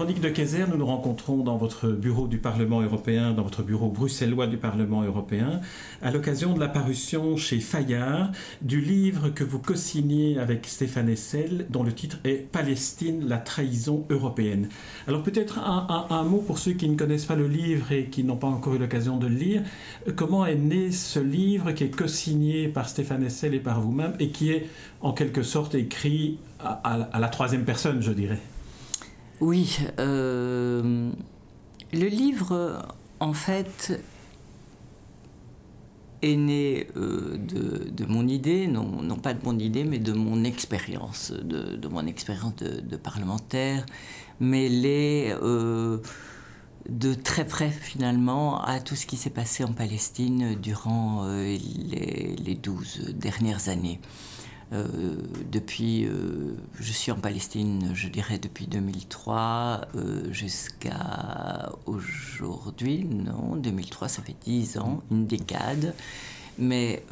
Véronique de Kayser, nous nous rencontrons dans votre bureau du Parlement européen, dans votre bureau bruxellois du Parlement européen, à l'occasion de la parution chez Fayard du livre que vous co-signez avec Stéphane Essel, dont le titre est Palestine, la trahison européenne. Alors peut-être un, mot pour ceux qui ne connaissent pas le livre et qui n'ont pas encore eu l'occasion de le lire. Comment est né ce livre qui est co-signé par Stéphane Essel et par vous-même et qui est en quelque sorte écrit à la troisième personne, je dirais? Oui, euh, le livre, en fait, est né euh, de, mon idée, non, pas de mon idée, mais de mon expérience, de, mon expérience de, parlementaire, mêlée euh, de très près finalement à tout ce qui s'est passé en Palestine durant les, 12 dernières années. Euh, depuis, euh, je suis en Palestine, je dirais depuis 2003 euh, jusqu'à aujourd'hui. Non, 2003, ça fait 10 ans, une décade. Mais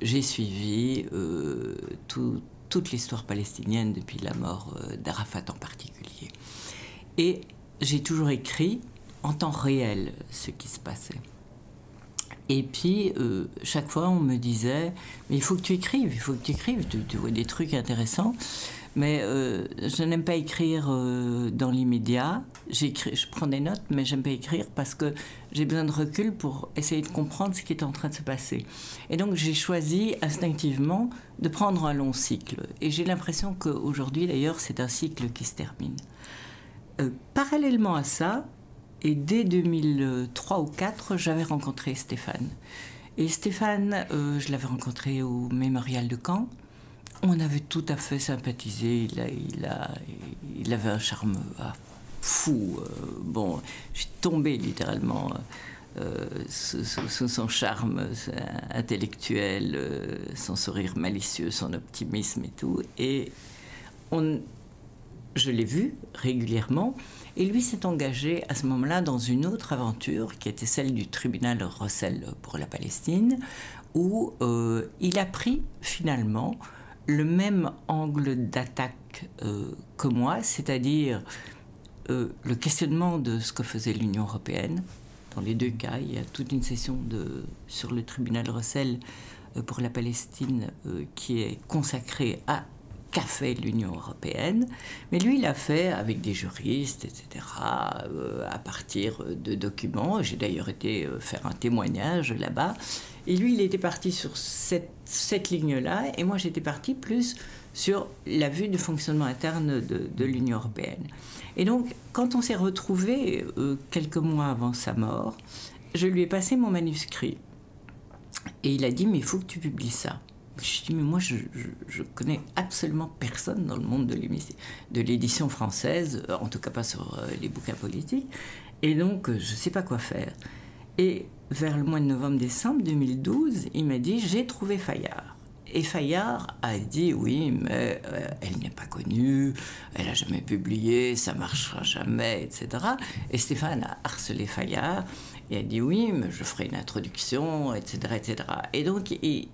j'ai suivi toute l'histoire palestinienne depuis la mort d'Arafat en particulier. Et j'ai toujours écrit en temps réel ce qui se passait. Et puis, euh, chaque fois, on me disait, il faut que tu écrives, il faut que tu écrives, tu, vois des trucs intéressants. Mais euh, je n'aime pas écrire euh, dans l'immédiat. Je prends des notes, mais j'aime pas écrire parce que j'ai besoin de recul pour essayer de comprendre ce qui est en train de se passer. Et donc, j'ai choisi instinctivement de prendre un long cycle. Et j'ai l'impression qu'aujourd'hui, d'ailleurs, c'est un cycle qui se termine. parallèlement à ça, et dès 2003 ou 2004, j'avais rencontré Stéphane. Et Stéphane, euh, je l'avais rencontré au Mémorial de Caen. On avait tout à fait sympathisé. Il, a, il, a, il avait un charme ah, fou. Euh, bon, j'ai tombé littéralement euh, sous, son charme intellectuel, son sourire malicieux, son optimisme et tout. Et on, je l'ai vu régulièrement. Et lui s'est engagé à ce moment-là dans une autre aventure qui était celle du tribunal Russell pour la Palestine, où euh, il a pris finalement le même angle d'attaque euh, que moi, c'est-à-dire euh, le questionnement de ce que faisait l'Union européenne. Dans les deux cas, il y a toute une session sur le tribunal Russell pour la Palestine qui est consacrée à qu'a fait l'Union européenne, mais lui, il fait avec des juristes, etc., euh, à partir de documents. J'ai d'ailleurs été euh, faire un témoignage là-bas. Et lui, il était parti sur cette, ligne-là, et moi, j'étais parti plus sur la vue du fonctionnement interne de, l'Union européenne. Et donc, quand on s'est retrouvés euh, quelques mois avant sa mort, je lui ai passé mon manuscrit. Et il a dit, mais il faut que tu publies ça. Je dis, mais moi, je, je, connais absolument personne dans le monde de l'édition française, en tout cas pas sur euh, les bouquins politiques, et donc euh, je ne sais pas quoi faire. Et vers le mois de novembre-décembre 2012, il m'a dit, j'ai trouvé Fayard. Et Fayard a dit oui, mais euh, elle n'est pas connue, elle n'a jamais publié, ça marchera jamais, etc. Et Stéphane a harcelé Fayard et a dit oui, mais je ferai une introduction, etc. etc. Et donc, il,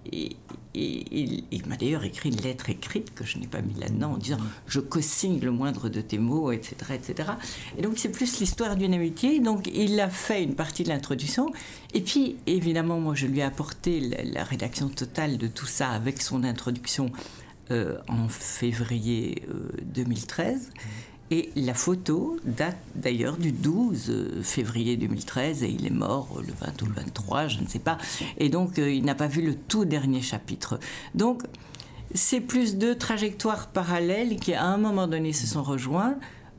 il, m'a d'ailleurs écrit une lettre écrite que je n'ai pas mis là-dedans en disant je co-signe le moindre de tes mots, etc. etc. Et donc, c'est plus l'histoire d'une amitié. Donc, il a fait une partie de l'introduction. Et puis, évidemment, moi, je lui ai apporté la, rédaction totale de tout ça avec son introduction euh, en février 2013. Euh, et la photo date d'ailleurs du 12 euh, février 2013 et il est mort le 20 ou le 23, je ne sais pas. Et donc euh, il n'a pas vu le tout dernier chapitre. Donc c'est plus deux trajectoires parallèles qui à un moment donné se sont rejoints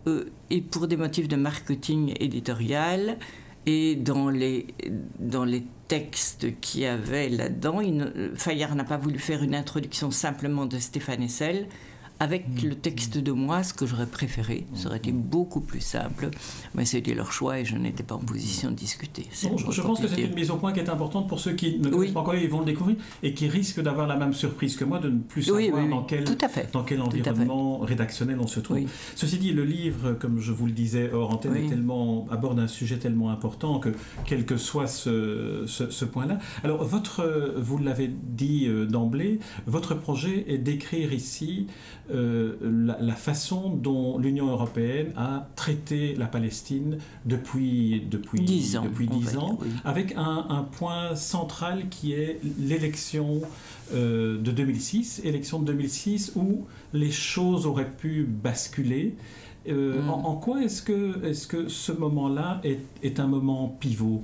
euh, et pour des motifs de marketing éditorial et dans les, dans les textes qu'il y avait là-dedans, Fayard n'a pas voulu faire une introduction simplement de Stéphane Essel avec mm. le texte de moi, ce que j'aurais préféré, ça aurait été beaucoup plus simple, mais c'était leur choix et je n'étais pas en position de discuter. je, pense que c'est une mise au point qui est importante pour ceux qui ne connaissent pas encore, ils vont le découvrir et qui risquent d'avoir la même surprise que moi de ne plus savoir dans, quel, dans quel environnement rédactionnel on se trouve. Ceci dit, le livre, comme je vous le disais hors antenne, tellement, aborde un sujet tellement important que quel que soit ce, ce, point-là. Alors, votre, vous l'avez dit euh, d'emblée, votre projet est d'écrire ici euh, la, façon dont l'Union européenne a traité la Palestine depuis, depuis 10 ans, depuis ans avec un, point central qui est l'élection euh, de 2006, élection de 2006 où les choses auraient pu basculer. Euh, mm. en, quoi est-ce que, est -ce que ce moment-là est, est un moment pivot?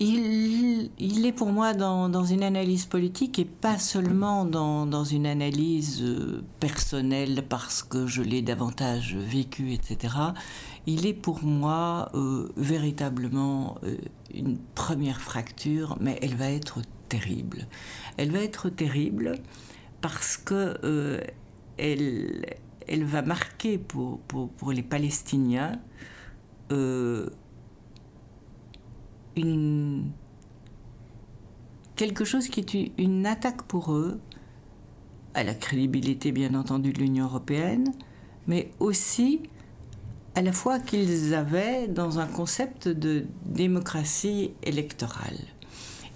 Il, est pour moi dans, une analyse politique et pas seulement dans, une analyse euh, personnelle parce que je l'ai davantage vécu, etc. Il est pour moi euh, véritablement euh, une première fracture, mais elle va être terrible. Elle va être terrible parce que elle, va marquer pour les Palestiniens une quelque chose qui est une attaque pour eux à la crédibilité bien entendu de l'Union européenne, mais aussi à la fois qu'ils avaient dans un concept de démocratie électorale.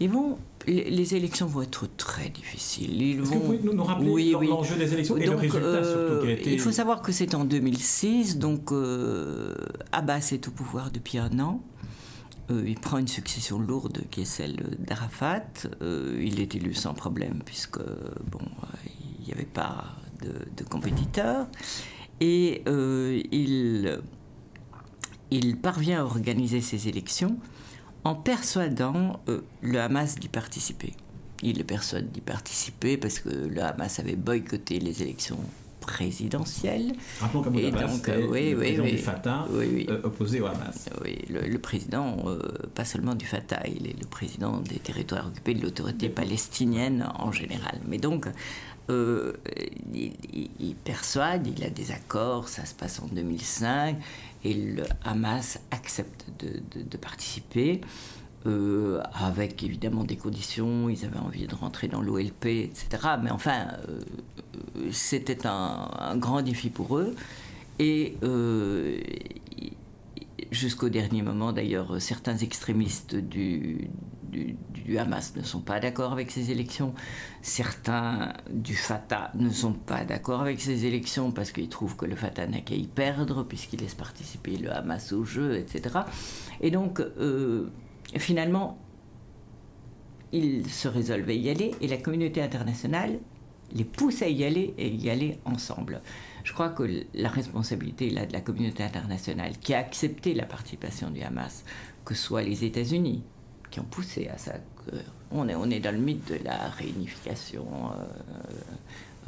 Ils vont, les élections vont être très difficiles. Ils vont... que vous pouvez nous rappeler l'enjeu des élections et le résultat surtout qui a euh, été... Il faut savoir que c'est en 2006, donc euh, Abbas est au pouvoir depuis un an. Euh, il prend une succession lourde qui est celle d'Arafat. Euh, il est élu sans problème puisque bon, il n'y avait pas de, compétiteur. Et euh, il, il parvient à organiser ces élections en persuadant le Hamas d'y participer. Il le persuade d'y participer parce que le Hamas avait boycotté les élections présidentielle. Rappelons et donc, euh, oui, le président du Fatah euh, opposé au Hamas. Oui, le, président, euh, pas seulement du Fatah, il est le président des territoires occupés de l'autorité palestinienne en général. Mais donc, il, persuade, il a des accords, ça se passe en 2005, et le Hamas accepte de, de participer. Euh, avec évidemment des conditions, ils avaient envie de rentrer dans l'OLP, etc. Mais enfin, euh, c'était un, grand défi pour eux. Et euh, jusqu'au dernier moment, d'ailleurs, certains extrémistes du, du, Hamas ne sont pas d'accord avec ces élections. Certains du Fatah ne sont pas d'accord avec ces élections parce qu'ils trouvent que le Fatah n'a qu'à y perdre puisqu'il laisse participer le Hamas au jeu, etc. Et donc, finalement, ils se résolvent à y aller et la communauté internationale les pousse à y aller et y aller ensemble. Je crois que la responsabilité là de la communauté internationale qui a accepté la participation du Hamas, que ce soit les États-Unis qui ont poussé à ça, on est, on est dans le mythe de la réunification. Euh,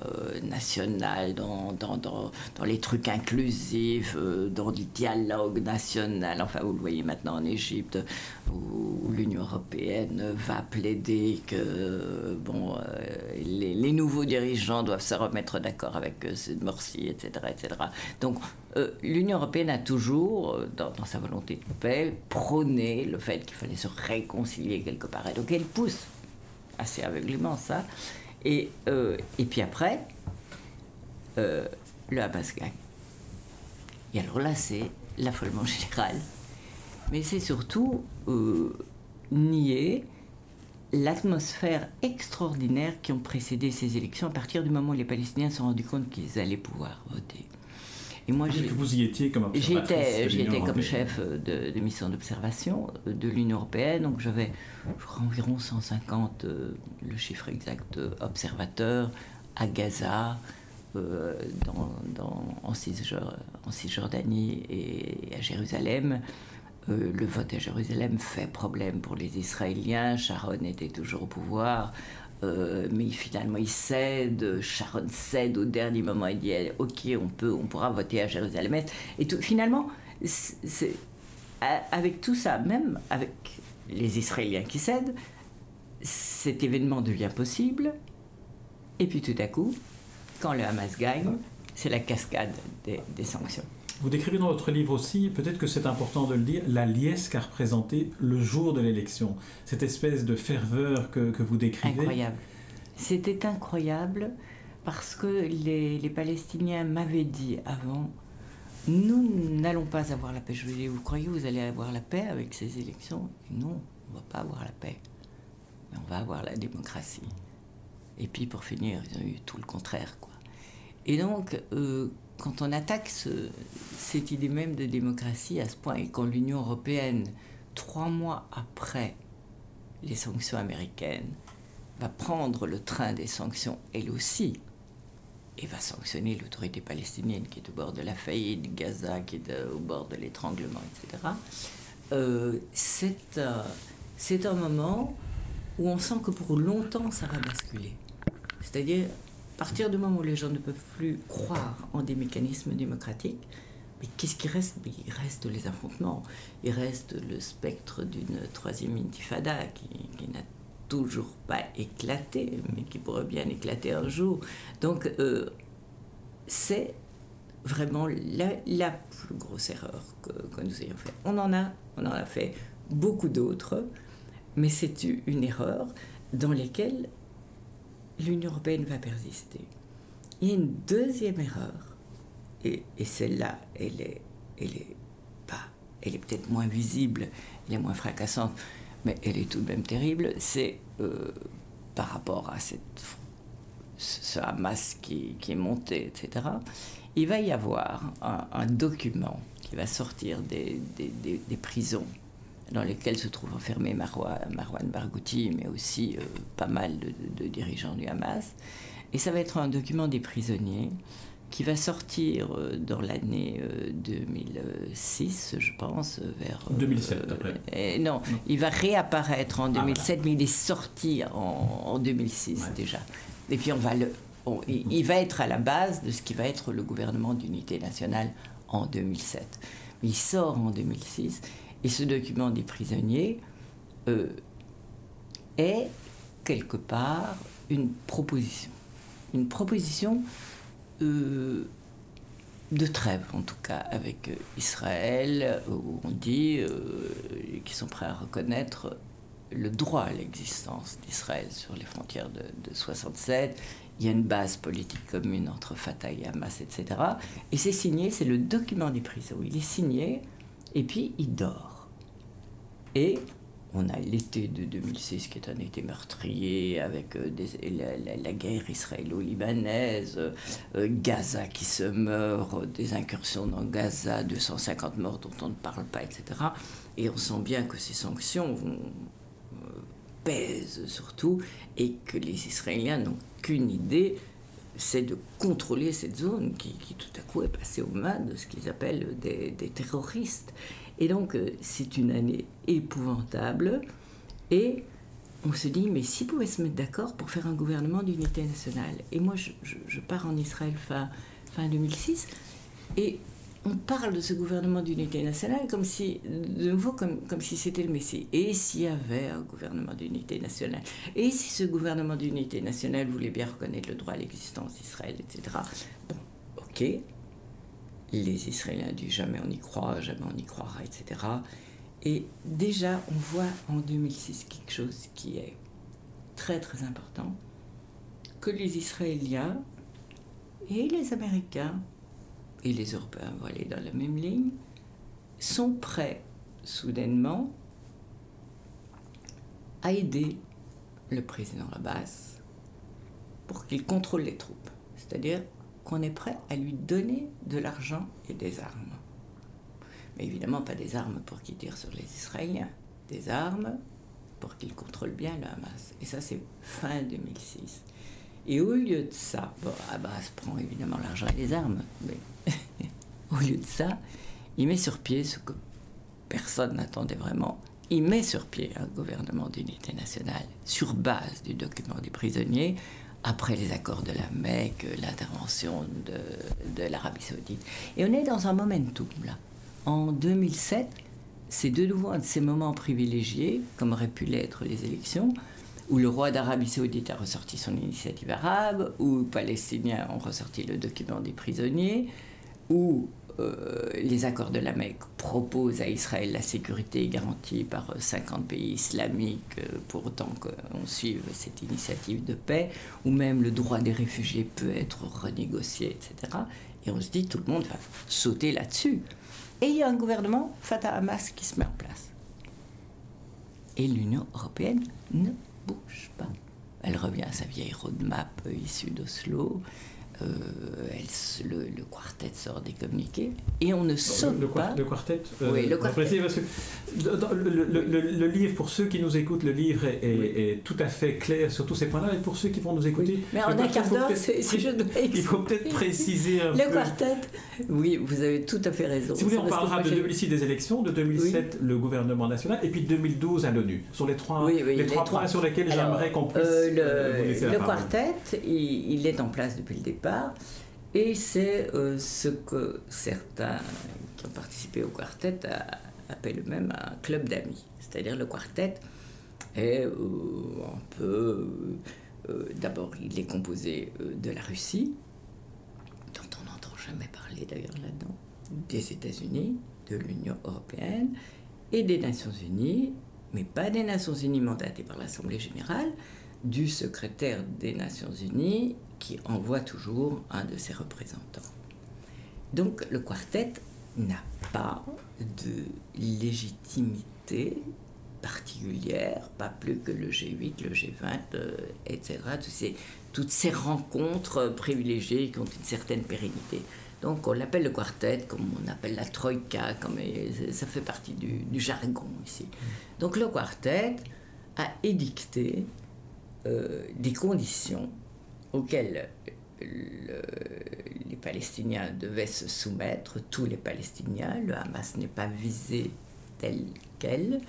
euh, national, dans, dans, dans, dans, les trucs inclusifs, euh, dans le dialogue national, enfin vous le voyez maintenant en Égypte, où, l'Union européenne va plaider que bon, euh, les, les, nouveaux dirigeants doivent se remettre d'accord avec Morsi, etc. etc. Donc l'Union européenne a toujours, dans, sa volonté de paix, prôné le fait qu'il fallait se réconcilier quelque part. Et donc elle pousse assez aveuglément ça. Et, euh, et puis après, euh, le gagne. Et alors là, c'est l'affolement général. Mais c'est surtout euh, nier l'atmosphère extraordinaire qui ont précédé ces élections à partir du moment où les Palestiniens se sont rendus compte qu'ils allaient pouvoir voter. Et moi, que vous y étiez comme J'étais, j'étais comme chef de, de mission d'observation de l'Union européenne, donc j'avais, je crois, environ 150, euh, le chiffre exact, observateurs à Gaza, euh, dans, dans, en, Cisjordanie et à Jérusalem. Euh, le vote à Jérusalem fait problème pour les Israéliens. Sharon était toujours au pouvoir. Euh, mais finalement, il cède. Sharon cède au dernier moment. Il dit Ok, on, peut, on pourra voter à Jérusalem. Et tout, finalement, avec tout ça, même avec les Israéliens qui cèdent, cet événement devient possible. Et puis tout à coup, quand le Hamas gagne, c'est la cascade des, sanctions. Vous décrivez dans votre livre aussi, peut-être que c'est important de le dire, la liesse qu'a représenté le jour de l'élection. Cette espèce de ferveur que, que vous décrivez. Incroyable. C'était incroyable parce que les, les Palestiniens m'avaient dit avant, nous n'allons pas avoir la paix. Je lui ai dit, vous croyez vous allez avoir la paix avec ces élections? Non, on ne va pas avoir la paix. Mais on va avoir la démocratie. Et puis pour finir, ils ont eu tout le contraire. Quoi. Et donc, euh, quand on attaque cette idée même de démocratie à ce point, et quand l'Union européenne, trois mois après les sanctions américaines, va prendre le train des sanctions, elle aussi, et va sanctionner l'autorité palestinienne qui est au bord de la faillite, Gaza qui est au bord de l'étranglement, etc., euh, euh, c'est un moment où on sent que pour longtemps ça va basculer. C'est-à-dire, à partir du moment où les gens ne peuvent plus croire en des mécanismes démocratiques, mais qu'est-ce qui reste? Il reste les affrontements, il reste le spectre d'une troisième intifada qui, n'a toujours pas éclaté, mais qui pourrait bien éclater un jour. Donc, euh, c'est vraiment la, plus grosse erreur que, nous ayons faite. On en a, on en a fait beaucoup d'autres, mais c'est une erreur dans laquelle l'Union européenne va persister. Il y a une deuxième erreur, et, celle-là, elle est, elle est pas, elle est peut-être moins visible, elle est moins fracassante, mais elle est tout de même terrible, c'est euh, par rapport à cette, ce Hamas qui, qui, est monté, etc. Il va y avoir un, document qui va sortir des, des, des prisons dans lesquels se trouvent enfermés Marwan, Barghouti, mais aussi euh, pas mal de, dirigeants du Hamas. Et ça va être un document des prisonniers qui va sortir euh, dans l'année 2006, euh, je pense, vers... 2007, après. non, il va réapparaître en 2007, ah, mais il est sorti en, 2006 déjà. Et puis on va le... il, va être à la base de ce qui va être le gouvernement d'unité nationale en 2007. il sort en 2006 et ce document des prisonniers euh, est quelque part une proposition. Une proposition euh, de trêve, en tout cas, avec Israël, où on dit euh, qu'ils sont prêts à reconnaître le droit à l'existence d'Israël sur les frontières de, de 67. Il y a une base politique commune entre Fatah et Hamas, etc. Et c'est signé, c'est le document des prisons. Il est signé, et puis il dort. Et on a l'été de 2006 qui est un été meurtrier avec euh, la, guerre israélo-libanaise, euh, Gaza qui se meurt, des incursions dans Gaza, 250 morts dont on ne parle pas, etc. Et on sent bien que ces sanctions vont, euh, pèsent surtout et que les Israéliens n'ont qu'une idée, c'est de contrôler cette zone qui, tout à coup est passée aux mains de ce qu'ils appellent des, des terroristes. Et donc, euh, c'est une année épouvantable. Et on se dit, mais s'ils pouvaient se mettre d'accord pour faire un gouvernement d'unité nationale. Et moi, je, pars en Israël fin, fin 2006. Et on parle de ce gouvernement d'unité nationale comme si, de nouveau, comme, comme si c'était le Messie. Et s'il y avait un gouvernement d'unité nationale? Et si ce gouvernement d'unité nationale voulait bien reconnaître le droit à l'existence d'Israël, etc. Bon, ok, les Israéliens disent jamais on y croit, jamais on y croira, etc. Et déjà, on voit en 2006 quelque chose qui est très très important, que les Israéliens et les Américains et les Européens vont aller dans la même ligne, sont prêts soudainement à aider le président Abbas pour qu'il contrôle les troupes. C'est-à-dire qu'on est prêt à lui donner de l'argent et des armes. Mais évidemment pas des armes pour qu'il tire sur les Israéliens, des armes pour qu'il contrôle bien le Hamas. Et ça c'est fin 2006. Et au lieu de ça, bon, Abbas prend évidemment l'argent et les armes, mais au lieu de ça, il met sur pied ce que personne n'attendait vraiment. Il met sur pied un gouvernement d'unité nationale sur base du document des prisonniers après les accords de la Mecque, l'intervention de, l'Arabie saoudite. Et on est dans un momentum là. En 2007, c'est de nouveau un de ces moments privilégiés, comme auraient pu l'être les élections, où le roi d'Arabie saoudite a ressorti son initiative arabe, où les Palestiniens ont ressorti le document des prisonniers, où euh, les accords de la Mecque proposent à Israël la sécurité garantie par 50 pays islamiques euh, pour autant qu'on suive cette initiative de paix, ou même le droit des réfugiés peut être renégocié, etc. Et on se dit tout le monde va sauter là-dessus. Et il y a un gouvernement Fatah Hamas qui se met en place. Et l'Union européenne ne bouge pas. Elle revient à sa vieille roadmap issue d'Oslo. Euh, le, quartet sort des communiqués et on ne saute le, pas. Le quartet, euh, oui, le quartet. le, livre, pour ceux qui nous écoutent, le livre est, tout à fait clair sur tous ces points-là. Et pour ceux qui vont nous écouter, mais en un quart d'heure, c'est Il faut peut-être préciser un le peu. Le quartet, oui, vous avez tout à fait raison. Si vous voulez, on parlera de 2006 des élections, de 2007 le gouvernement national, et puis de 2012 à l'ONU. Sur les trois, les, trois, points sur lesquels j'aimerais qu'on puisse. Euh, le, quartet, il est en place depuis le départ et c'est euh, ce que certains qui ont participé au quartet appellent eux-mêmes un club d'amis. C'est-à-dire le quartet est euh, un peu... Euh, d'abord, il est composé de la Russie, dont on n'entend jamais parler d'ailleurs là-dedans, des États-Unis, de l'Union européenne et des Nations Unies, mais pas des Nations Unies mandatées par l'Assemblée générale, du secrétaire des Nations Unies qui envoie toujours un de ses représentants. Donc le quartet n'a pas de légitimité particulière, pas plus que le G8, le G20, euh, etc. toutes ces rencontres privilégiées qui ont une certaine pérennité. Donc on l'appelle le quartet, comme on appelle la troïka, comme ça fait partie du, du jargon ici. Donc le quartet a édicté euh, des conditions auxquelles les Palestiniens devaient se soumettre, tous les Palestiniens. Le Hamas n'est pas visé tel quel,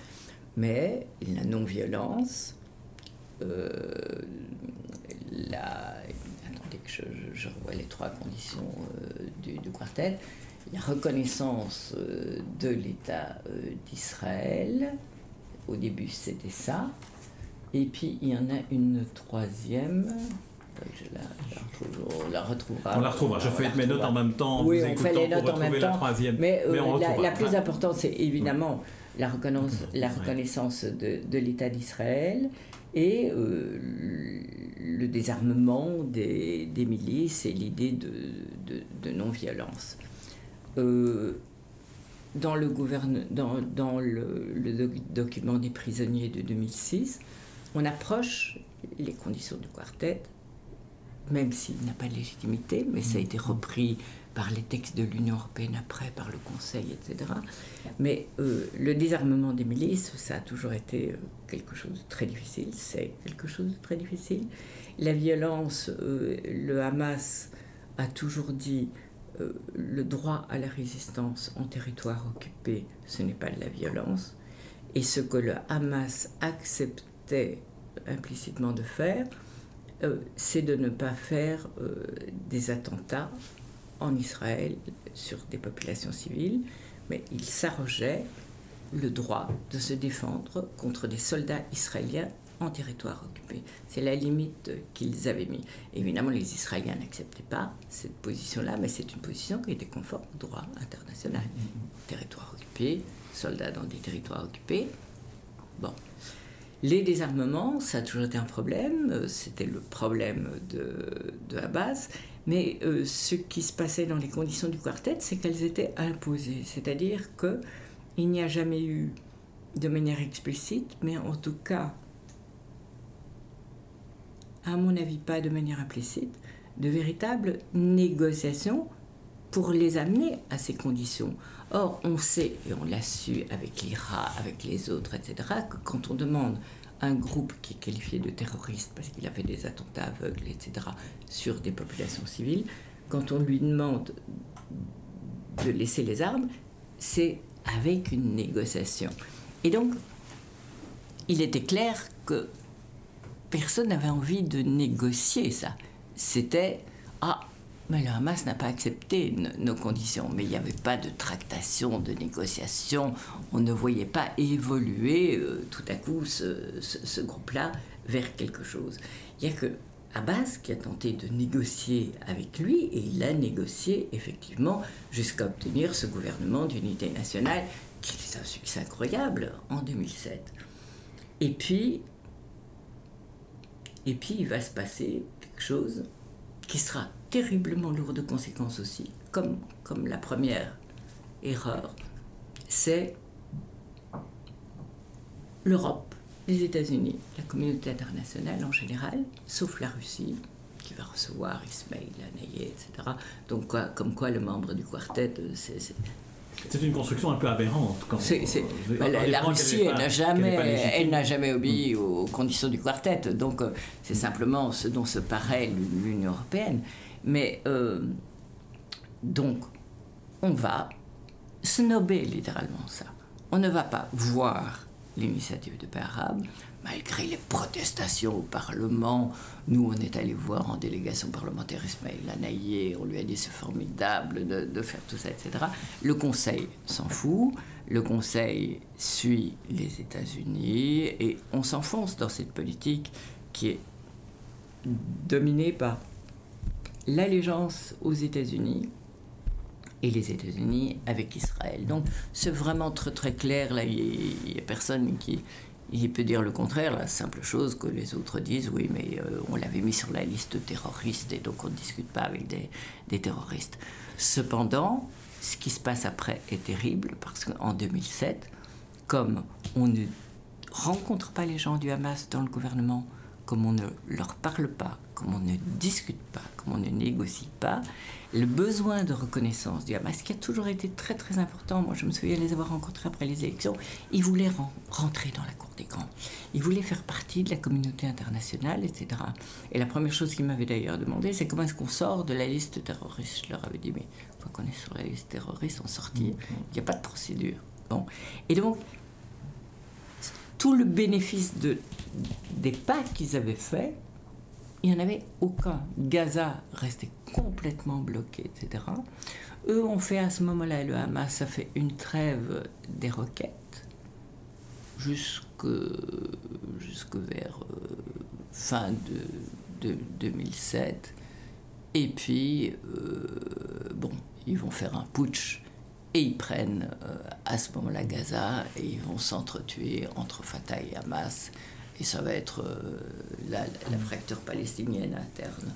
mais la non-violence, euh, la, attendez que je, revois les trois conditions euh, du, quartet, la reconnaissance de l'État d'Israël, au début c'était ça, et puis il y en a une troisième. Je la, on la retrouvera. On la retrouvera. Je fais mes notes en même temps. Oui, on fait les notes en même temps. troisième. Mais, euh, la, plus importante, c'est évidemment la reconnaissance, la reconnaissance de, de l'État d'Israël et euh, le désarmement des, des milices et l'idée de, de, de non-violence. Euh, dans le, gouverne, dans, dans le, le, document des prisonniers de 2006, on approche les conditions du quartet, même s'il n'a pas de légitimité, mais ça a été repris par les textes de l'Union européenne après, par le Conseil, etc. Mais euh, le désarmement des milices, ça a toujours été euh, quelque chose de très difficile, c'est quelque chose de très difficile. La violence, euh, le Hamas a toujours dit le droit à la résistance en territoire occupé, ce n'est pas de la violence. Et ce que le Hamas accepte implicitement de faire, euh, c'est de ne pas faire euh, des attentats en Israël sur des populations civiles, mais il s'arrogeait le droit de se défendre contre des soldats israéliens en territoire occupé. C'est la limite qu'ils avaient mis. Évidemment, les Israéliens n'acceptaient pas cette position-là, mais c'est une position qui était conforme au droit international. Mm-hmm. Territoire occupé, soldats dans des territoires occupés. Bon, les désarmements, ça a toujours été un problème, euh, c'était le problème de, de Abbas, mais euh, ce qui se passait dans les conditions du quartet, c'est qu'elles étaient imposées, c'est-à-dire qu'il n'y a jamais eu, de manière explicite, mais en tout cas, à mon avis pas de manière implicite, de véritables négociations pour les amener à ces conditions. Or, on sait, et on l'a su avec l'IRA, avec les autres, etc., que quand on demande un groupe qui est qualifié de terroriste parce qu'il a fait des attentats aveugles, etc., sur des populations civiles, quand on lui demande de laisser les armes, c'est avec une négociation. Et donc, il était clair que personne n'avait envie de négocier ça. C'était, ah, mais le Hamas n'a pas accepté nos conditions. Mais il n'y avait pas de tractation, de négociation. On ne voyait pas évoluer euh, tout à coup ce, groupe-là vers quelque chose. Il n'y a que Abbas qui a tenté de négocier avec lui, et il a négocié effectivement jusqu'à obtenir ce gouvernement d'unité nationale, qui était un succès incroyable en 2007. Et puis, et puis il va se passer quelque chose qui sera terriblement lourd de conséquences aussi, comme, comme la première erreur, c'est l'Europe, les États-Unis, la communauté internationale en général, sauf la Russie, qui va recevoir Ismail Haniyeh, etc. Donc, comme quoi le membre du quartet, euh, c'est c'est une construction un peu aberrante. Quand bah, la, Russie, elle n'a jamais, elle n'a jamais obéi mm. aux conditions du quartet. Donc, euh, c'est simplement ce dont se paraît l'Union européenne. Mais euh, donc, on va snober littéralement ça. On ne va pas voir l'initiative de paix arabe, malgré les protestations au Parlement. Nous, on est allé voir en délégation parlementaire Ismaël Lanaillé, on lui a dit c'est formidable de, faire tout ça, etc. Le Conseil s'en fout, le Conseil suit les États-Unis et on s'enfonce dans cette politique qui est dominée par l'allégeance aux États-Unis et les États-Unis avec Israël. Donc c'est vraiment très très clair, là, il n'y a, personne qui peut dire le contraire, la simple chose que les autres disent, oui, mais euh, on l'avait mis sur la liste terroriste et donc on ne discute pas avec des, des, terroristes. Cependant, ce qui se passe après est terrible parce qu'en 2007, comme on ne rencontre pas les gens du Hamas dans le gouvernement, comme on ne leur parle pas, comme on ne discute pas, comme on ne négocie pas, le besoin de reconnaissance du Hamas, qui a toujours été très très important, moi je me souviens les avoir rencontrés après les élections, ils voulaient rentrer dans la cour des grands, ils voulaient faire partie de la communauté internationale, etc. Et la première chose qu'ils m'avaient d'ailleurs demandé, c'est comment est-ce qu'on sort de la liste terroriste? Je leur avais dit, mais une fois qu'on est sur la liste terroriste, on sortit, il n'y a pas de procédure. Bon. Et donc, tout le bénéfice de, des pas qu'ils avaient faits, il n'y en avait aucun. Gaza restait complètement bloqué, etc. Eux ont fait à ce moment-là, le Hamas a fait une trêve des roquettes jusque, jusque vers euh, fin de, 2007. Et puis, euh, bon, ils vont faire un putsch et ils prennent euh, à ce moment-là Gaza et ils vont s'entretuer entre Fatah et Hamas. Et ça va être euh, la, fracture palestinienne interne.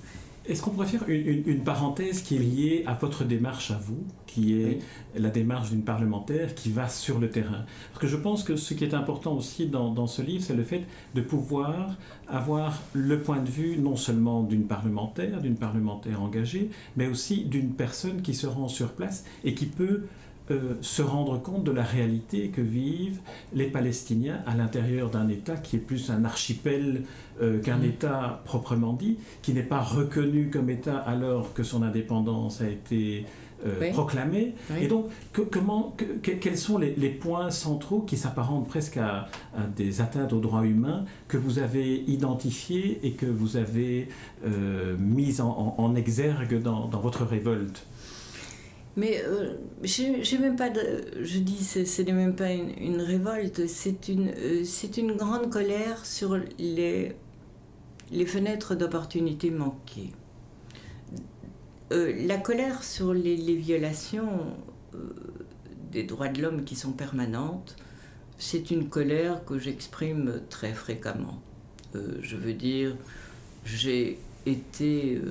Est-ce qu'on pourrait faire une, parenthèse qui est liée à votre démarche à vous, qui est la démarche d'une parlementaire qui va sur le terrain? Parce que je pense que ce qui est important aussi dans, dans ce livre, c'est le fait de pouvoir avoir le point de vue non seulement d'une parlementaire, d'une parlementaire engagée, mais aussi d'une personne qui se rend sur place et qui peut euh, se rendre compte de la réalité que vivent les Palestiniens à l'intérieur d'un État qui est plus un archipel euh, qu'un mm. État proprement dit, qui n'est pas reconnu comme État alors que son indépendance a été euh, proclamée. Et donc, comment, quels sont les, points centraux qui s'apparentent presque à, des atteintes aux droits humains que vous avez identifiés et que vous avez mis en, exergue dans votre révolte? Mais euh, j'ai même pas. Je dis, ce n'est même pas une, révolte, c'est une, euh, c'est une grande colère sur les, les fenêtres d'opportunité manquées. Euh, la colère sur les, les violations des droits de l'homme qui sont permanentes, c'est une colère que j'exprime très fréquemment. je veux dire, j'ai été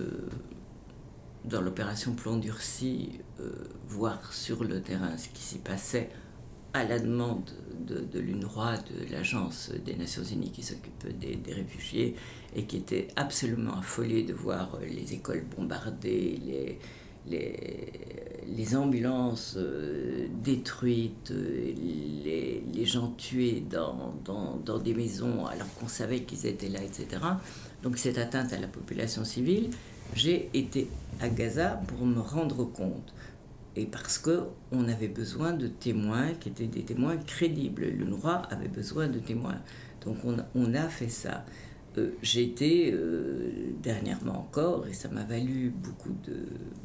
dans l'opération Plomb durci, euh, voir sur le terrain ce qui s'y passait à la demande de, l'UNRWA, de l'agence des Nations Unies qui s'occupe des, réfugiés, et qui était absolument affolé de voir les écoles bombardées, les, les, les ambulances euh, détruites, les, les, gens tués dans, dans, dans des maisons alors qu'on savait qu'ils étaient là, etc. Donc cette atteinte à la population civile, j'ai été à Gaza pour me rendre compte. Et parce qu'on avait besoin de témoins qui étaient des témoins crédibles. Le roi avait besoin de témoins. Donc on, on a fait ça. Euh, j'ai été euh, dernièrement encore, et ça m'a valu beaucoup de,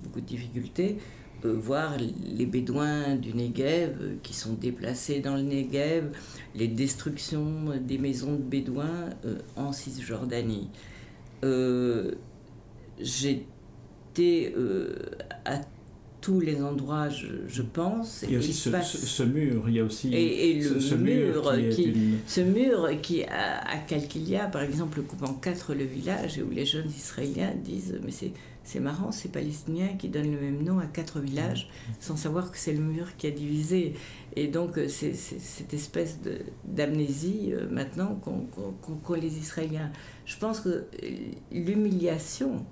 beaucoup de difficultés, voir les Bédouins du Negev qui sont déplacés dans le Negev, les destructions des maisons de Bédouins en Cisjordanie. J'étais à tous les endroits, je, pense. Il y a aussi ce, mur, il y a aussi et, le ce, mur, qui, ce mur qui à, à Kalkilia, par exemple, coupe en quatre le village et où les jeunes Israéliens disent mais c'est c'est marrant, ces Palestiniens qui donnent le même nom à quatre villages sans savoir que c'est le mur qui a divisé. Et donc, euh, c'est cette espèce d'amnésie euh, maintenant qu'ont les Israéliens. Je pense que euh, l'humiliation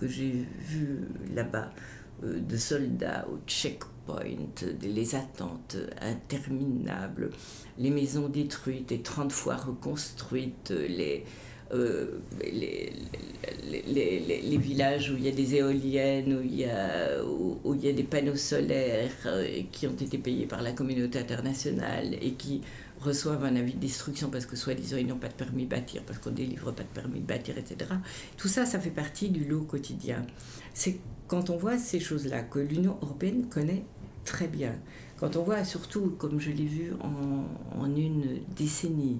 que j'ai vue là-bas, de soldats au checkpoint, les attentes interminables, les maisons détruites et 30 fois reconstruites, les, euh, les, villages où il y a des éoliennes, où il y a, où, il y a des panneaux solaires euh, qui ont été payés par la communauté internationale et qui reçoivent un avis de destruction parce que soi-disant ils n'ont pas de permis de bâtir, parce qu'on délivre pas de permis de bâtir, etc. Tout ça, ça fait partie du lot quotidien. C'est quand on voit ces choses-là que l'Union européenne connaît très bien, quand on voit surtout, comme je l'ai vu en une décennie,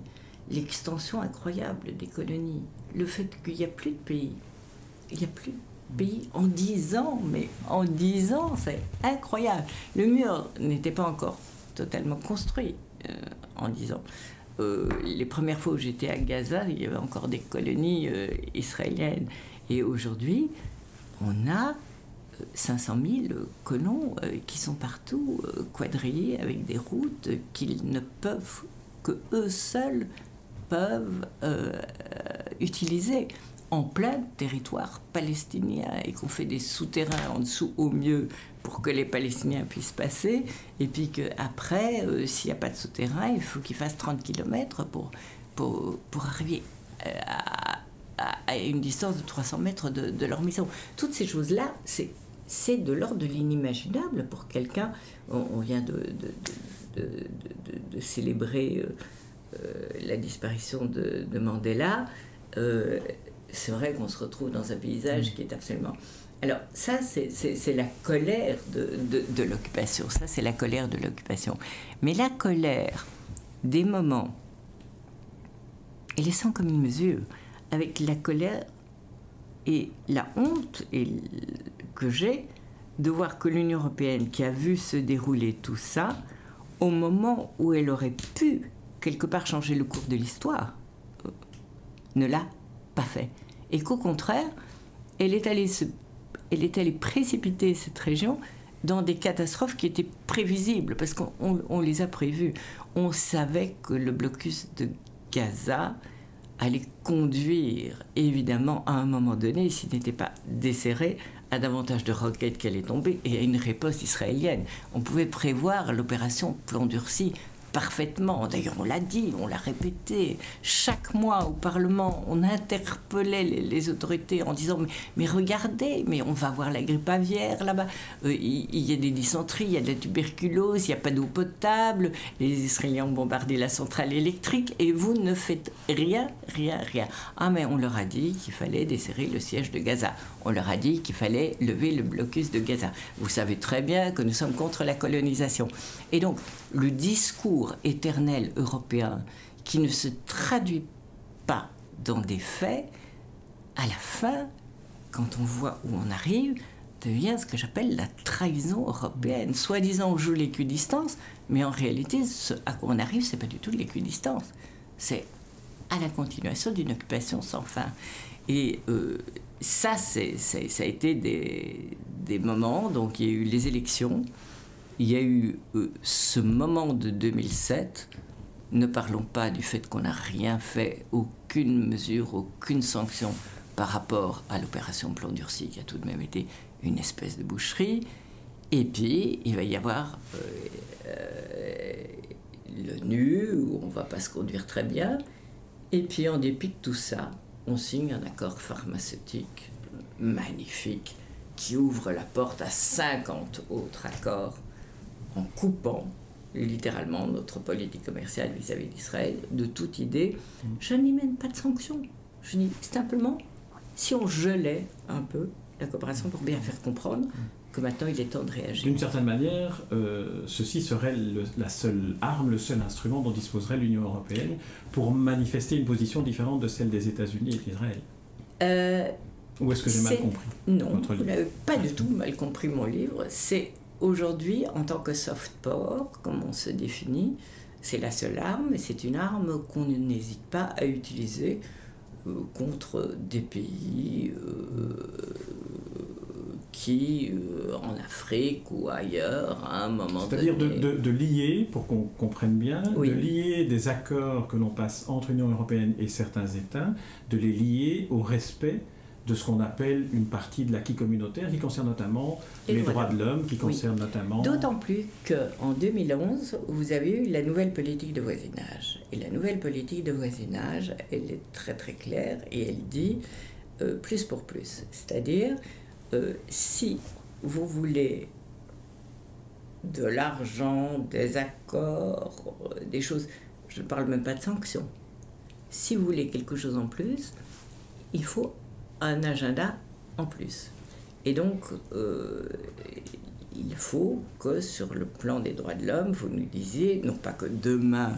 l'extension incroyable des colonies, le fait qu'il n'y a plus de pays. Il n'y a plus de pays en dix ans, mais en dix ans, c'est incroyable. Le mur n'était pas encore totalement construit euh, en dix ans. Euh, les premières fois où j'étais à Gaza, il y avait encore des colonies euh, israéliennes. Et aujourd'hui, on a 500 000 colons qui sont partout quadrillés avec des routes qu'ils ne peuvent que eux seuls peuvent euh, utiliser en plein territoire palestinien et qu'on fait des souterrains en dessous au mieux pour que les Palestiniens puissent passer, et puis qu'après, euh, s'il n'y a pas de souterrain, il faut qu'ils fassent 30 km pour, pour, pour arriver euh, à, à, une distance de 300 mètres de, leur maison. Toutes ces choses-là, c'est, c'est de l'ordre de l'inimaginable pour quelqu'un. On, vient de, de, de célébrer euh, la disparition de, Mandela, euh, c'est vrai qu'on se retrouve dans un paysage mm. qui est absolument... Alors ça, c'est la colère de, de l'occupation, ça c'est la colère de l'occupation. Mais la colère des moments, elle est sans commune mesure avec la colère et la honte et que j'ai de voir que l'Union européenne, qui a vu se dérouler tout ça, au moment où elle aurait pu quelque part changer le cours de l'histoire, ne l'a pas fait. Et qu'au contraire, elle est, allée se, elle est allée précipiter cette région dans des catastrophes qui étaient prévisibles, parce qu'on les a prévues. On savait que le blocus de Gaza allait conduire, évidemment, à un moment donné, s'il n'était pas desserré, à davantage de roquettes qui allaient tomber et à une réponse israélienne. On pouvait prévoir l'opération plan durci parfaitement. D'ailleurs, on l'a dit, on l'a répété. Chaque mois au Parlement, on interpellait les, autorités en disant mais, regardez, mais on va voir la grippe aviaire là-bas. Euh, il, y a des dysenteries, il y a de la tuberculose, il n'y a pas d'eau potable. Les Israéliens ont bombardé la centrale électrique et vous ne faites rien, rien, rien. Ah, mais on leur a dit qu'il fallait desserrer le siège de Gaza. On leur a dit qu'il fallait lever le blocus de Gaza. Vous savez très bien que nous sommes contre la colonisation. Et donc, le discours éternel européen qui ne se traduit pas dans des faits, à la fin, quand on voit où on arrive, devient ce que j'appelle la trahison européenne. Soi-disant, on joue l'équidistance, mais en réalité, ce à quoi on arrive, c'est pas du tout l'équidistance. C'est à la continuation d'une occupation sans fin. Et euh, ça, ça a été des moments, donc il y a eu les élections, il y a eu euh, ce moment de 2007. Ne parlons pas du fait qu'on n'a rien fait, aucune mesure, aucune sanction par rapport à l'opération Plan Durci, qui a tout de même été une espèce de boucherie. Et puis, il va y avoir euh, euh, l'ONU, où on ne va pas se conduire très bien. Et puis, en dépit de tout ça, on signe un accord pharmaceutique magnifique qui ouvre la porte à 50 autres accords en coupant littéralement notre politique commerciale vis-à-vis d'Israël de toute idée. Mm. Je n'y mène pas de sanctions. Je dis simplement, si on gelait un peu la coopération pour bien faire comprendre que maintenant il est temps de réagir. D'une certaine manière, euh, ceci serait la seule arme, le seul instrument dont disposerait l'Union européenne pour manifester une position différente de celle des États-Unis et d'Israël. Euh, Ou est-ce que j'ai mal compris Non, vous n'avez pas du tout mal compris mon livre. C'est aujourd'hui, en tant que soft power, comme on se définit, c'est la seule arme, et c'est une arme qu'on n'hésite pas à utiliser euh, contre des pays qui, euh, en Afrique ou ailleurs, à un moment donné... C'est-à-dire de, de, lier, pour qu'on comprenne bien, de lier des accords que l'on passe entre l'Union européenne et certains États, de les lier au respect de ce qu'on appelle une partie de l'acquis communautaire qui concerne notamment les droits de l'homme, qui concerne notamment... D'autant plus qu'en 2011, vous avez eu la nouvelle politique de voisinage. Et la nouvelle politique de voisinage, elle est très très claire et elle dit euh, plus pour plus. C'est-à-dire euh, si vous voulez de l'argent, des accords, des choses, je ne parle même pas de sanctions, si vous voulez quelque chose en plus, il faut un agenda en plus. Et donc, euh, il faut que sur le plan des droits de l'homme, vous nous disiez, non pas que demain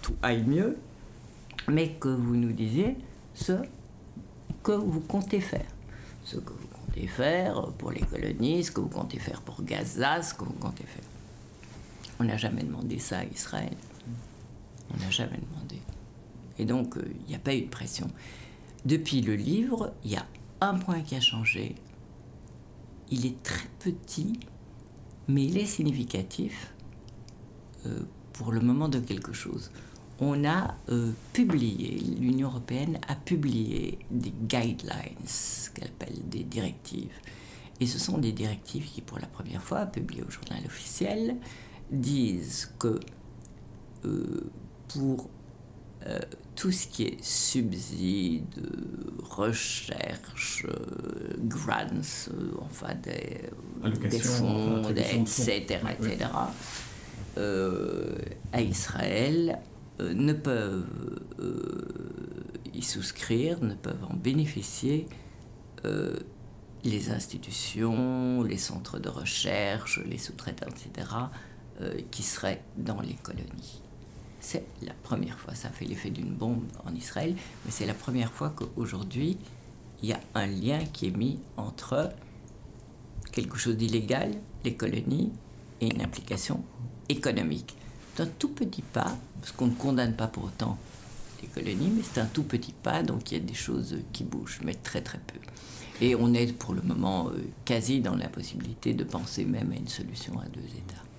tout aille mieux, mais que vous nous disiez ce que vous comptez faire. Ce que vous faire pour les colonies, ce que vous comptez faire pour Gaza, ce que vous comptez faire. On n'a jamais demandé ça à Israël. On n'a jamais demandé. Et donc, euh, il n'y a pas eu de pression. Depuis le livre, il y a un point qui a changé. Il est très petit, mais il est significatif euh, pour le moment de quelque chose on a euh, publié, l'Union européenne a publié des guidelines, qu'elle appelle des directives. Et ce sont des directives qui, pour la première fois, publiées au journal officiel, disent que euh, pour euh, tout ce qui est subsides, recherche, grants, enfin des, des fonds, etc., etc., à Israël, euh, ne peuvent euh, y souscrire, ne peuvent en bénéficier euh, les institutions, les centres de recherche, les sous-traitants, etc., qui seraient dans les colonies. C'est la première fois, ça fait l'effet d'une bombe en Israël, mais c'est la première fois qu'aujourd'hui, il y a un lien qui est mis entre quelque chose d'illégal, les colonies, et une implication économique. C'est un tout petit pas, parce qu'on ne condamne pas pour autant les colonies, mais c'est un tout petit pas, donc il y a des choses qui bougent, mais très très peu. Et on est pour le moment euh, quasi dans la possibilité de penser même à une solution à deux États.